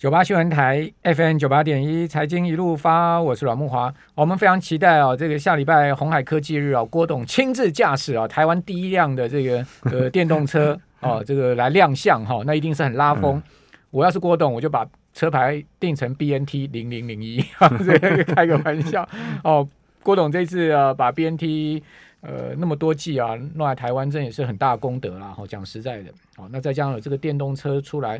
九八新闻台 FM 九八点一财经一路发，我是阮木华。我们非常期待啊，这个下礼拜红海科技日啊，郭董亲自驾驶啊，台湾第一辆的这个呃 电动车哦、啊，这个来亮相哈、啊，那一定是很拉风。嗯、我要是郭董，我就把车牌定成 BNT 零零零一，这个开个玩笑哦。郭董这次啊，把 BNT 呃那么多季啊弄来台湾，真也是很大功德啦。哈，讲实在的，哦，那再加上有这个电动车出来。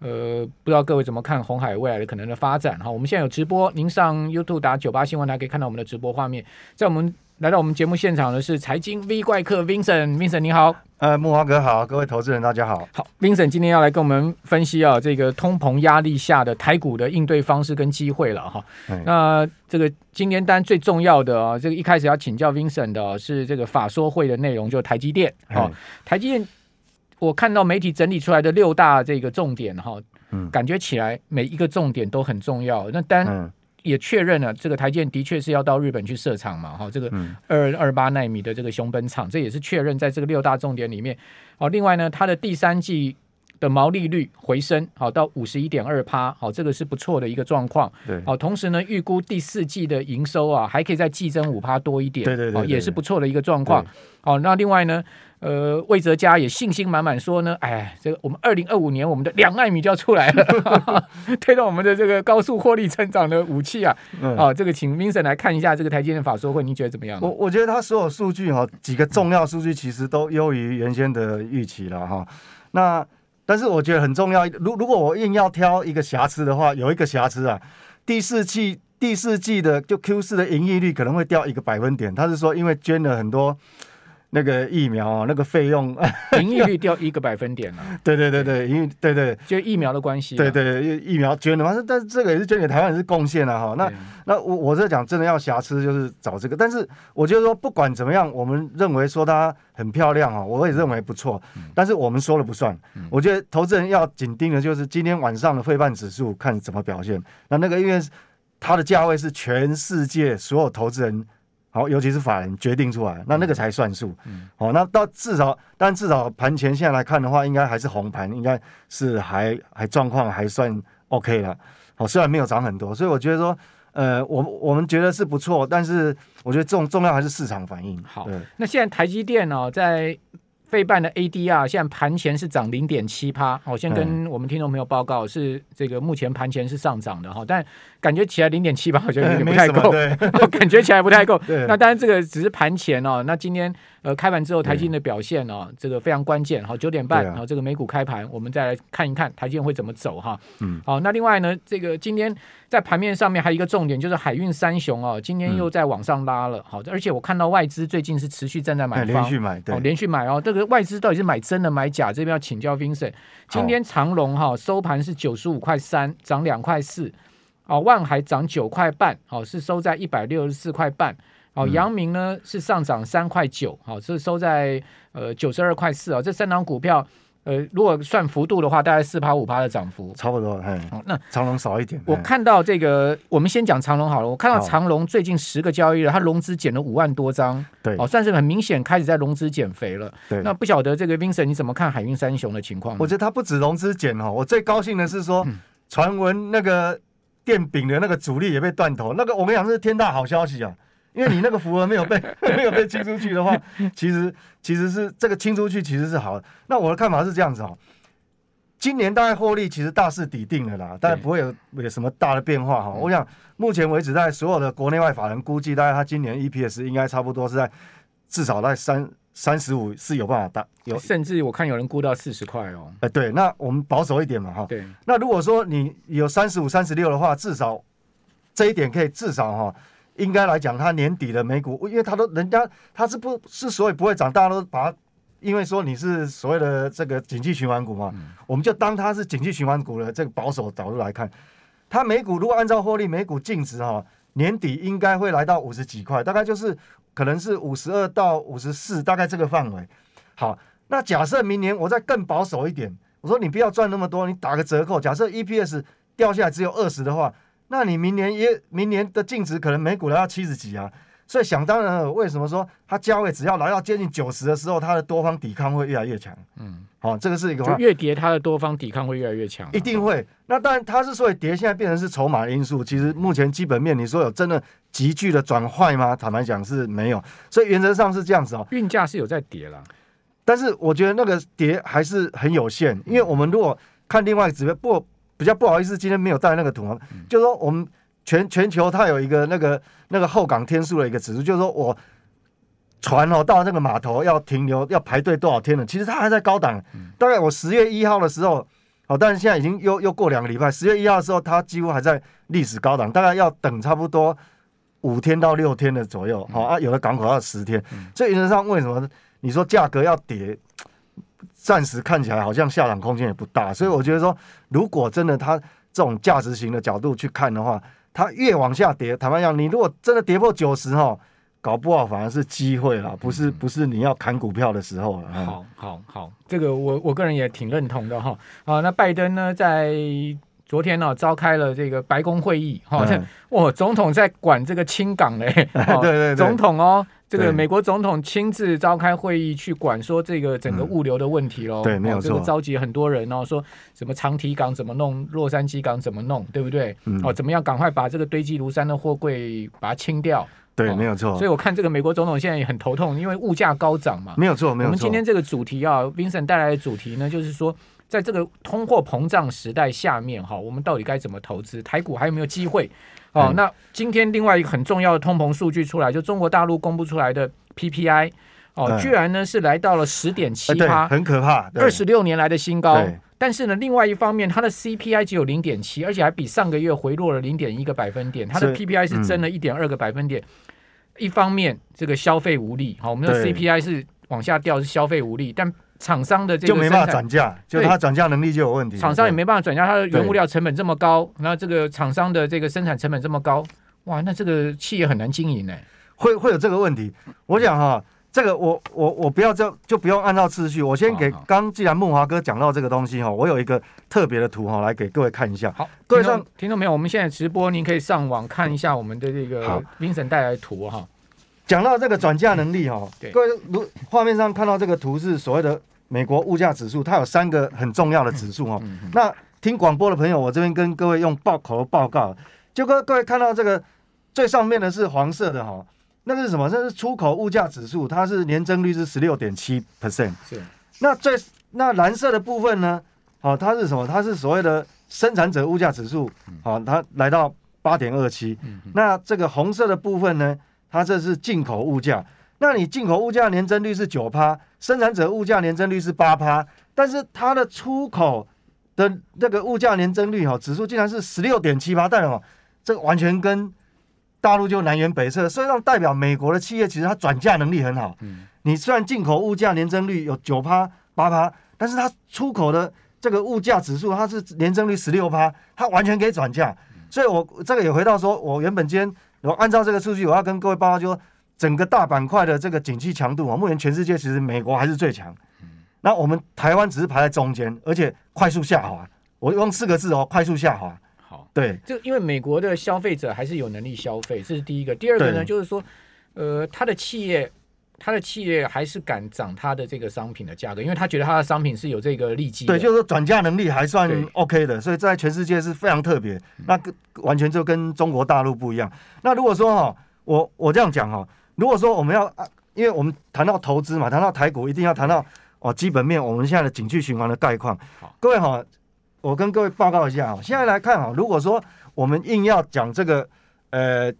呃，不知道各位怎么看红海未来的可能的发展哈？我们现在有直播，您上 YouTube 打九八新闻台可以看到我们的直播画面。在我们来到我们节目现场的是财经 V 怪客 Vincent，Vincent 你好，呃，木华哥好，各位投资人大家好。好，Vincent 今天要来跟我们分析啊，这个通膨压力下的台股的应对方式跟机会了哈。嗯、那这个今天单最重要的啊，这个一开始要请教 Vincent 的是这个法说会的内容，就台积电。好，嗯、台积电。我看到媒体整理出来的六大这个重点哈，嗯，感觉起来每一个重点都很重要。那当然也确认了，这个台积电的确是要到日本去设厂嘛，哈，这个二二八纳米的这个熊本厂，这也是确认在这个六大重点里面。哦，另外呢，它的第三季的毛利率回升，好到五十一点二趴，好，这个是不错的一个状况。对，好，同时呢，预估第四季的营收啊，还可以再季增五趴多一点，对对对，也是不错的一个状况。好，那另外呢？呃，魏哲家也信心满满说呢，哎，这个我们二零二五年我们的两奈米就要出来了，推动我们的这个高速获利成长的武器啊。嗯、啊，这个请 Vincent 来看一下这个台积电法说会，您觉得怎么样？我我觉得它所有数据哈，几个重要数据其实都优于原先的预期了哈。那但是我觉得很重要，如如果我硬要挑一个瑕疵的话，有一个瑕疵啊，第四季第四季的就 Q 四的盈利率可能会掉一个百分点。他是说因为捐了很多。那个疫苗啊，那个费用，盈利率掉一个百分点 了。对对对对，因为对对，就疫苗的关系。对对，疫苗捐的嘛，但是这个也是捐给台湾，也是贡献了哈。那那我我在讲，真的要瑕疵就是找这个，但是我觉得说不管怎么样，我们认为说它很漂亮啊，我也认为不错。但是我们说了不算，我觉得投资人要紧盯的就是今天晚上的费半指数看怎么表现。那那个因为它的价位是全世界所有投资人。好，尤其是法人决定出来，那那个才算数。好、那到至少，但至少盘前现在来看的话，应该还是红盘，应该是还还状况还算 OK 了。好、哦，虽然没有涨很多，所以我觉得说，呃，我我们觉得是不错，但是我觉得重重要还是市场反应。好，那现在台积电呢、哦，在。费半的 ADR 现在盘前是涨零点七趴，我先跟我们听众朋友报告，是这个目前盘前是上涨的哈，但感觉起来零点七趴好像有点不太够，感觉起来不太够。那当然这个只是盘前哦，那今天呃开盘之后台积电的表现哦，这个非常关键。好，九点半然后这个美股开盘，我们再来看一看台积电会怎么走哈。嗯，好，那另外呢，这个今天。在盘面上面还有一个重点，就是海运三雄哦，今天又在往上拉了。好，而且我看到外资最近是持续站在买方，连续买，对，连续买哦。这个外资到底是买真的买假？这边要请教 Vincent。今天长荣哈收盘是九十五块三，涨两块四。哦，万海涨九块半，好，是收在一百六十四块半。哦，阳明呢是上涨三块九，好，是收在呃九十二块四啊。这三档股票。呃，如果算幅度的话，大概四趴五趴的涨幅，差不多。哎，哦、那长隆少一点。我看到这个，我们先讲长隆好了。我看到长隆最近十个交易日，它融资减了五万多张，对，哦，算是很明显开始在融资减肥了。对，那不晓得这个 Vincent 你怎么看海运三雄的情况？我觉得它不止融资减哦，我最高兴的是说，传闻、嗯、那个电饼的那个主力也被断头，那个我跟你讲，是天大好消息啊！因为你那个符文没有被 没有被清出去的话，其实其实是这个清出去其实是好的。那我的看法是这样子哦，今年大概获利其实大势底定了啦，但不会有有什么大的变化哈。我想目前为止，在所有的国内外法人估计，大概他今年 EPS 应该差不多是在至少在三三十五是有办法大有，甚至我看有人估到四十块哦。哎，对，那我们保守一点嘛哈。对。那如果说你有三十五、三十六的话，至少这一点可以至少哈。应该来讲，它年底的美股，因为它都人家它是不是所以不会涨，大家都把它，因为说你是所谓的这个景气循环股嘛，嗯、我们就当它是景气循环股的这个保守角度来看，它美股如果按照获利，美股净值哈，年底应该会来到五十几块，大概就是可能是五十二到五十四，大概这个范围。好，那假设明年我再更保守一点，我说你不要赚那么多，你打个折扣，假设 EPS 掉下来只有二十的话。那你明年也明年的净值可能每股都要七十几啊，所以想当然，为什么说它价位只要来到接近九十的时候，它的多方抵抗会越来越强？嗯，好、哦，这个是一个。越跌，它的多方抵抗会越来越强。一定会。那当然，它之所以跌，现在变成是筹码因素。其实目前基本面，你说有真的急剧的转坏吗？坦白讲是没有。所以原则上是这样子哦。运价是有在跌了，但是我觉得那个跌还是很有限。因为我们如果看另外一个指标，不比较不好意思，今天没有带那个图啊，嗯、就是说我们。全全球它有一个那个那个后港天数的一个指数，就是说我船哦到那个码头要停留要排队多少天了？其实它还在高档。大概我十月一号的时候，哦，但是现在已经又又过两个礼拜，十月一号的时候它几乎还在历史高档，大概要等差不多五天到六天的左右。好啊，有的港口要十天。所以原则上为什么你说价格要跌？暂时看起来好像下档空间也不大。所以我觉得说，如果真的它这种价值型的角度去看的话，它越往下跌，坦白讲，你如果真的跌破九十哈，搞不好反而是机会了，不是不是你要砍股票的时候了。好好好，这个我我个人也挺认同的哈。啊，那拜登呢，在昨天呢、啊、召开了这个白宫会议，哈、嗯，哇，总统在管这个清港嘞，对对对，总统哦。这个美国总统亲自召开会议去管说这个整个物流的问题喽、嗯，对，没有错，这个召集很多人哦，说什么长堤港怎么弄，洛杉矶港怎么弄，对不对？嗯、哦，怎么样赶快把这个堆积如山的货柜把它清掉？对，哦、没有错。所以我看这个美国总统现在也很头痛，因为物价高涨嘛。没有错，没有错。我们今天这个主题啊，Vincent 带来的主题呢，就是说在这个通货膨胀时代下面哈，我们到底该怎么投资？台股还有没有机会？哦、嗯，那今天另外一个很重要的通膨数据出来，就中国大陆公布出来的。PPI 哦、嗯，居然呢是来到了十点七八，很可怕，二十六年来的新高。但是呢，另外一方面，它的 CPI 只有零点七，而且还比上个月回落了零点一个百分点。它的 PPI 是增了一点二个百分点、嗯。一方面，这个消费无力，好，我们的 CPI 是往下掉，是消费无力，但厂商的这个就没办法转嫁，就它转嫁能力就有问题。厂商也没办法转嫁，它的原物料成本这么高，那这个厂商的这个生产成本这么高，哇，那这个企业很难经营呢、欸。会会有这个问题，我想哈，这个我我我不要就就不用按照次序，我先给刚既然梦华哥讲到这个东西哈，我有一个特别的图哈，来给各位看一下。好，各位上听众没有？我们现在直播，您可以上网看一下我们的这个 Vincent 带来的图哈。讲到这个转嫁能力哈，各位如画面上看到这个图是所谓的美国物价指数，它有三个很重要的指数哦。那听广播的朋友，我这边跟各位用报口头报告，就各各位看到这个最上面的是黄色的哈。那个是什么？这是出口物价指数，它是年增率是十六点七 percent。是。那最那蓝色的部分呢？好、哦，它是什么？它是所谓的生产者物价指数。好、哦，它来到八点二七。那这个红色的部分呢？它这是进口物价。那你进口物价年增率是九趴，生产者物价年增率是八趴，但是它的出口的那个物价年增率哈指数竟然是十六点七八，代表这个完全跟大陆就南辕北辙，所以让代表美国的企业其实它转嫁能力很好。嗯，你虽然进口物价年增率有九趴八趴，但是它出口的这个物价指数它是年增率十六趴，它完全可以转嫁。所以我这个也回到说，我原本今天我按照这个数据，我要跟各位报告，就说整个大板块的这个景气强度啊，目前全世界其实美国还是最强。那我们台湾只是排在中间，而且快速下滑。我用四个字哦，快速下滑。好对，就因为美国的消费者还是有能力消费，这是第一个。第二个呢，就是说，呃，他的企业，他的企业还是敢涨他的这个商品的价格，因为他觉得他的商品是有这个利基。对，就是说转嫁能力还算 OK 的，所以在全世界是非常特别。那个完全就跟中国大陆不一样。那如果说哈，我我这样讲哈，如果说我们要啊，因为我们谈到投资嘛，谈到台股，一定要谈到哦基本面，我们现在的景气循环的概况。各位哈。我跟各位报告一下啊，现在来看啊，如果说我们硬要讲这个，呃，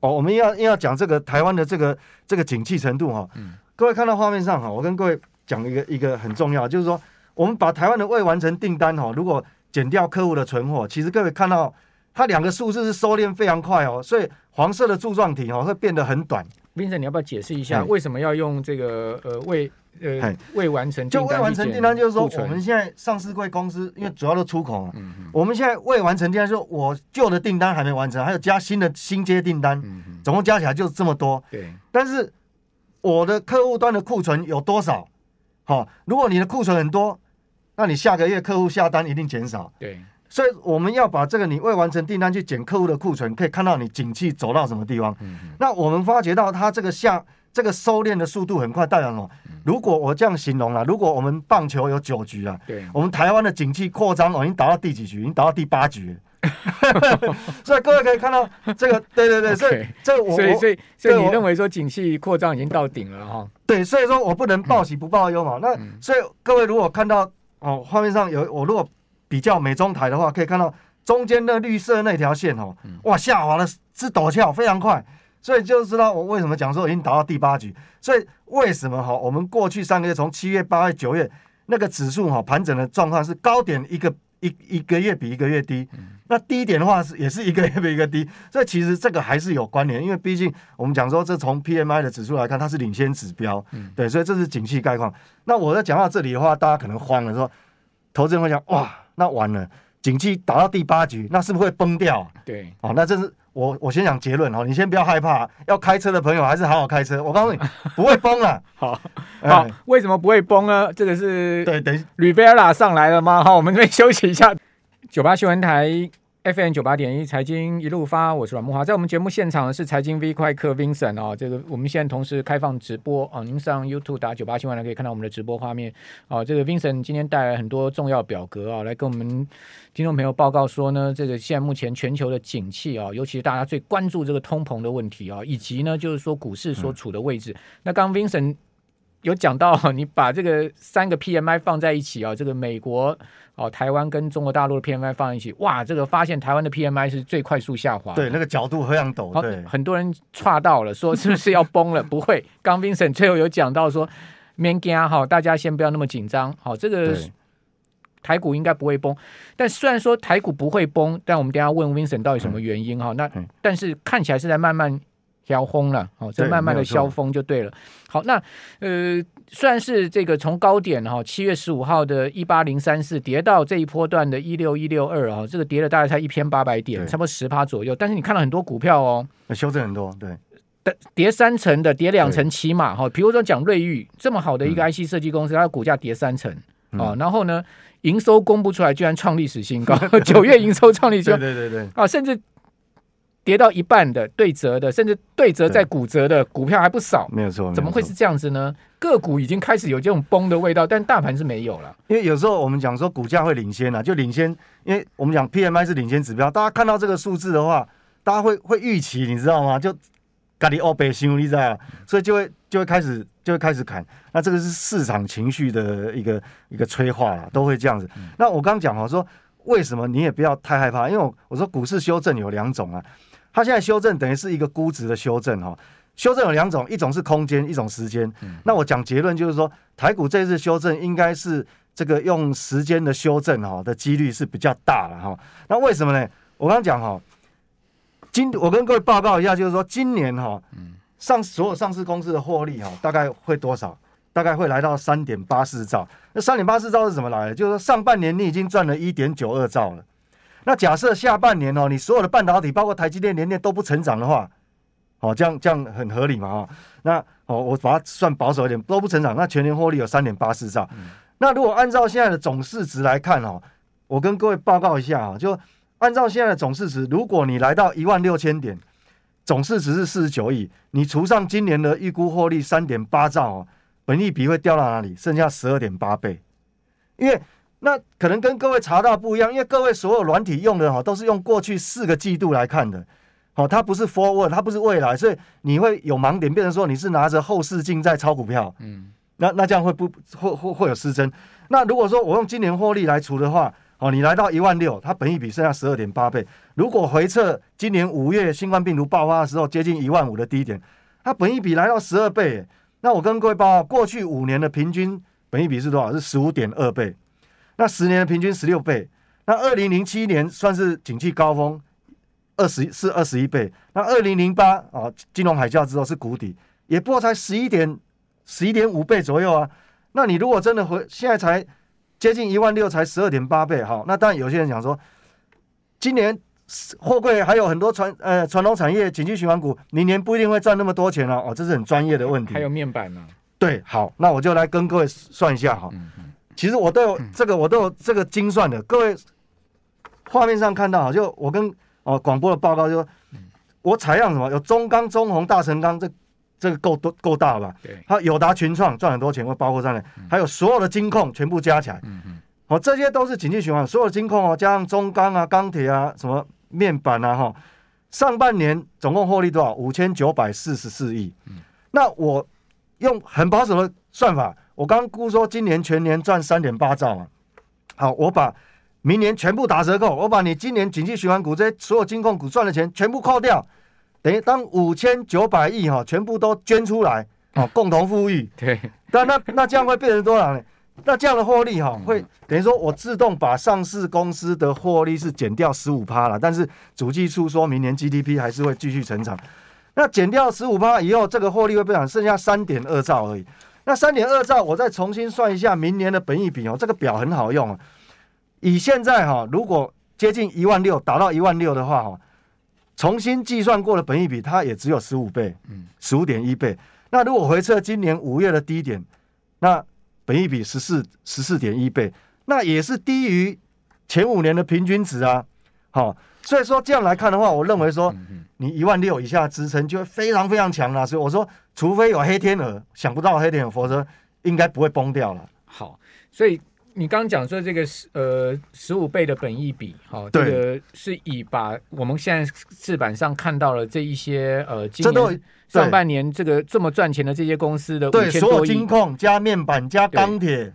哦，我们要硬要讲这个台湾的这个这个景气程度哈，嗯，各位看到画面上哈，我跟各位讲一个一个很重要，就是说我们把台湾的未完成订单哈，如果减掉客户的存货，其实各位看到它两个数字是收敛非常快哦，所以黄色的柱状体哦会变得很短。Vincent，你要不要解释一下为什么要用这个呃未？呃，未完成就未完成订单，就是说我们现在上市柜公司，因为主要都出口嘛，嗯嗯，我们现在未完成订单，就是我旧的订单还没完成，还有加新的新接订单，嗯，总共加起来就这么多。对，但是我的客户端的库存有多少？好，如果你的库存很多，那你下个月客户下单一定减少。对，所以我们要把这个你未完成订单去减客户的库存，可以看到你景气走到什么地方。那我们发觉到它这个下这个收敛的速度很快，代表什么？如果我这样形容了，如果我们棒球有九局啊，对，我们台湾的景气扩张，我已经达到第几局？已经达到第八局。所以各位可以看到这个，对对对，所以这我所以所以所以你认为说景气扩张已经到顶了哈？对，所以说我不能报喜不报忧嘛。那所以各位如果看到哦，画面上有我如果比较美中台的话，可以看到中间的绿色那条线哦，哇，下滑的是陡峭，非常快。所以就知道我为什么讲说已经达到第八局。所以为什么哈？我们过去三个月，从七月、八月、九月那个指数哈盘整的状况是高点一个一一个月比一个月低，那低点的话是也是一个月比一个低。所以其实这个还是有关联，因为毕竟我们讲说这从 PMI 的指数来看，它是领先指标，对，所以这是景气概况。那我在讲到这里的话，大家可能慌了，说投资人会讲哇，那完了，景气打到第八局，那是不是会崩掉？对，哦，那这是。我我先讲结论哦，你先不要害怕，要开车的朋友还是好好开车。我告诉你，不会崩了。好，好，为什么不会崩呢？这个是对，等 Rivera 上来了吗？好，我们这边休息一下。九八新闻台。FM 九八点一财经一路发，我是阮慕华，在我们节目现场的是财经 V 快客 Vincent 啊，这个我们现在同时开放直播啊，您上 YouTube 打九八新闻来可以看到我们的直播画面啊。这个 Vincent 今天带来很多重要表格啊，来跟我们听众朋友报告说呢，这个现在目前全球的景气啊，尤其是大家最关注这个通膨的问题啊，以及呢就是说股市所处的位置。那刚刚 Vincent 有讲到，你把这个三个 PMI 放在一起啊，这个美国。哦，台湾跟中国大陆的 PMI 放在一起，哇，这个发现台湾的 PMI 是最快速下滑。对，那个角度非常陡。对，很多人岔到了，说是不是要崩了？不会。刚 Vincent 最后有讲到说，免惊哈，大家先不要那么紧张。好，这个台股应该不会崩。但虽然说台股不会崩，但我们等下问 Vincent 到底什么原因哈？嗯、那但是看起来是在慢慢。消风了，哦，这慢慢的消风就对了。好，那呃，虽然是这个从高点哈，七月十五号的一八零三四跌到这一波段的一六一六二啊，这个跌了大概才一千八百点，差不多十趴左右。但是你看到很多股票哦，修正很多，对，跌三成的，跌两成起码哈。比如说讲瑞昱这么好的一个 IC 设计公司，它的股价跌三成啊，然后呢，营收公布出来居然创历史新高，九月营收创历史新高，对对对啊，甚至。跌到一半的对折的，甚至对折再骨折的股票还不少，没有错。怎么会是这样子呢？个股已经开始有这种崩的味道，但大盘是没有了。因为有时候我们讲说股价会领先啊，就领先，因为我们讲 PMI 是领先指标，大家看到这个数字的话，大家会会预期，你知道吗？就咖喱欧北新，你知道，所以就会就会开始就会开始砍。那这个是市场情绪的一个一个催化啦，都会这样子。嗯、那我刚刚讲我说为什么你也不要太害怕？因为我我说股市修正有两种啊。它现在修正等于是一个估值的修正哈，修正有两种，一种是空间，一种时间。那我讲结论就是说，台股这次修正应该是这个用时间的修正哈的几率是比较大了哈。那为什么呢？我刚刚讲哈，今我跟各位报告一下，就是说今年哈，上所有上市公司的获利哈，大概会多少？大概会来到三点八四兆。那三点八四兆是怎么来的？就是说上半年你已经赚了一点九二兆了。那假设下半年哦，你所有的半导体，包括台积电、联电都不成长的话，哦，这样这样很合理嘛？哦，那哦，我把它算保守一点，都不成长，那全年获利有三点八四兆。嗯、那如果按照现在的总市值来看哦，我跟各位报告一下啊，就按照现在的总市值，如果你来到一万六千点，总市值是四十九亿，你除上今年的预估获利三点八兆哦，本益比会掉到哪里？剩下十二点八倍，因为。那可能跟各位查到不一样，因为各位所有软体用的哈，都是用过去四个季度来看的，好，它不是 forward，它不是未来，所以你会有盲点，变成说你是拿着后视镜在炒股票，嗯，那那这样会不会会会有失真？那如果说我用今年获利来除的话，哦，你来到一万六，它本益比剩下十二点八倍，如果回测今年五月新冠病毒爆发的时候接近一万五的低点，它本益比来到十二倍，那我跟各位报告，过去五年的平均本益比是多少？是十五点二倍。那十年的平均十六倍，那二零零七年算是景气高峰，二十是二十一倍。那二零零八啊，金融海啸之后是谷底，也不过才十一点十一点五倍左右啊。那你如果真的回现在才接近一万六，才十二点八倍，哈，那当然有些人讲说，今年货柜还有很多传呃传统产业景气循环股，明年不一定会赚那么多钱哦。哦，这是很专业的问题。还有面板呢？对，好，那我就来跟各位算一下哈。嗯其实我都有这个，我都有这个精算的。各位，画面上看到，就我跟哦广播的报告就说，我采样什么？有中钢、中红、大成钢，这这个够多够大吧？对，还有友达、群创赚很多钱，会包括在内，还有所有的金控全部加起来，嗯嗯，哦，这些都是景气循环，所有的金控哦，加上中钢啊、钢铁啊、什么面板啊，哈，上半年总共获利多少？五千九百四十四亿。那我用很保守的算法，我刚估说今年全年赚三点八兆嘛。好，我把明年全部打折扣，我把你今年景气循环股这些所有金控股赚的钱全部扣掉。等于当五千九百亿哈，全部都捐出来，哦，共同富裕。对，但那那这样会变成多少呢？那这样的获利哈，会等于说我自动把上市公司的获利是减掉十五趴了，但是主计处说明年 GDP 还是会继续成长。那减掉十五趴以后，这个获利会变成剩下三点二兆而已。那三点二兆，我再重新算一下明年的本益比哦，这个表很好用啊。以现在哈，如果接近一万六，达到一万六的话哈。重新计算过的本益比，它也只有十五倍，嗯，十五点一倍。那如果回测今年五月的低点，那本益比十四十四点一倍，那也是低于前五年的平均值啊。好，所以说这样来看的话，我认为说你一万六以下支撑就会非常非常强了。所以我说，除非有黑天鹅，想不到黑天鹅，否则应该不会崩掉了。好，所以。你刚刚讲说这个十呃十五倍的本益比，好、哦，这个是以把我们现在市板上看到了这一些呃今年上半年这个这么赚钱的这些公司的对所有金控加面板加钢铁，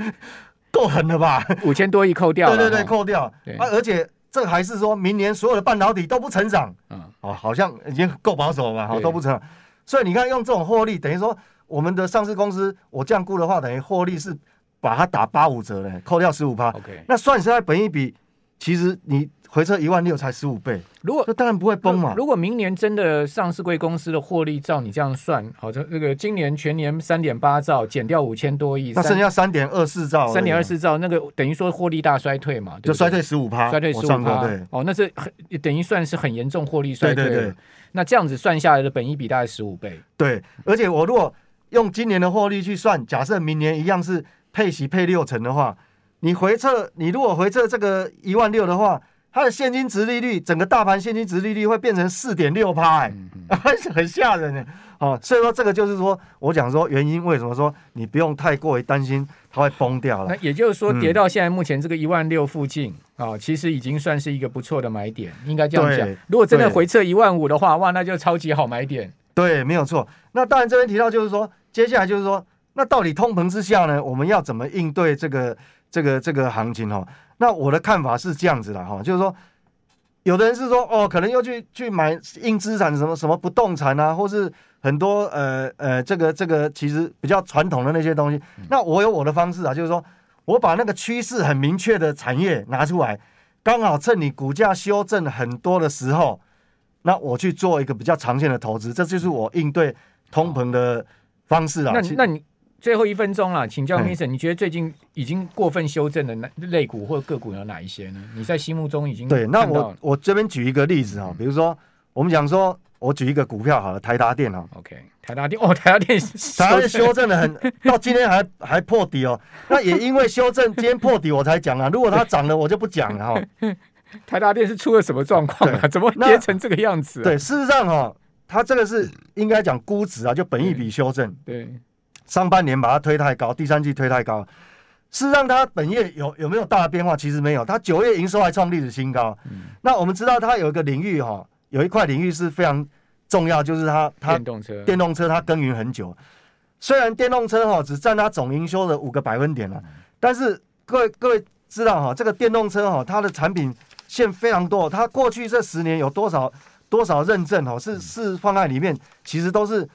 够狠了吧？五千多亿扣掉，对对对，扣掉。啊，而且这还是说明年所有的半导体都不成长，嗯，哦，好像已经够保守了吧？好，都不成长。所以你看用这种获利，等于说我们的上市公司，我这样估的话，等于获利是。把它打八五折嘞，扣掉十五趴，OK，那算下来本一比，其实你回撤一万六才十五倍，如果这当然不会崩嘛。如果明年真的上市贵公司的获利照你这样算，好像那个今年全年三点八兆，减掉五千多亿，那剩下三点二四兆，三点二四兆，那个等于说获利大衰退嘛，对对就衰退十五趴，衰退十五趴，对，哦，那是很等于算是很严重获利衰退，对对对。那这样子算下来的本益比大概十五倍，对，而且我如果用今年的获利去算，假设明年一样是。配息配六成的话，你回撤，你如果回撤这个一万六的话，它的现金值利率，整个大盘现金值利率会变成四点六趴，哎，很吓人呢。哦，所以说这个就是说我讲说原因，为什么说你不用太过于担心它会崩掉了？那也就是说，跌到现在目前这个一万六附近啊、嗯哦，其实已经算是一个不错的买点，应该这样讲。如果真的回撤一万五的话，哇，那就超级好买点。对，没有错。那当然这边提到就是说，接下来就是说。那到底通膨之下呢？我们要怎么应对这个这个这个行情哈？那我的看法是这样子的哈，就是说，有的人是说哦，可能又去去买硬资产，什么什么不动产啊，或是很多呃呃这个这个其实比较传统的那些东西。那我有我的方式啊，就是说我把那个趋势很明确的产业拿出来，刚好趁你股价修正很多的时候，那我去做一个比较长线的投资，这就是我应对通膨的方式啊。那那你。最后一分钟了，请教 Vincent，你觉得最近已经过分修正的那类股或个股有哪一些呢？你在心目中已经对？那我我这边举一个例子哈，比如说我们讲说，我举一个股票好了，台达电哈，OK，台达电 哦，台达电，台达电修正的很，到今天还还破底哦。那也因为修正，今天破底我才讲啊。如果它涨了，我就不讲了哈。台达电是出了什么状况啊？怎么跌成这个样子？对，事实上哈，它这个是应该讲估值啊，就本益比修正，对。上半年把它推太高，第三季推太高，事实上它本业有有没有大的变化？其实没有，它九月营收还创历史新高。嗯、那我们知道它有一个领域哈，有一块领域是非常重要，就是它它电动车，电动车它耕耘很久。虽然电动车哈只占它总营收的五个百分点了，但是各位各位知道哈，这个电动车哈它的产品线非常多，它过去这十年有多少多少认证哈是是放在里面，其实都是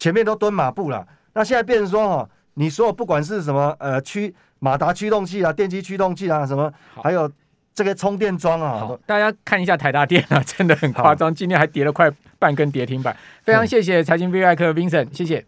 前面都蹲马步了。那现在变成说哈，你说不管是什么呃驱马达驱动器啊、电机驱动器啊什么，还有这个充电桩啊，大家看一下台大电啊，真的很夸张，今天还跌了快半根跌停板。非常谢谢财经 V I 客 Vincent，谢谢。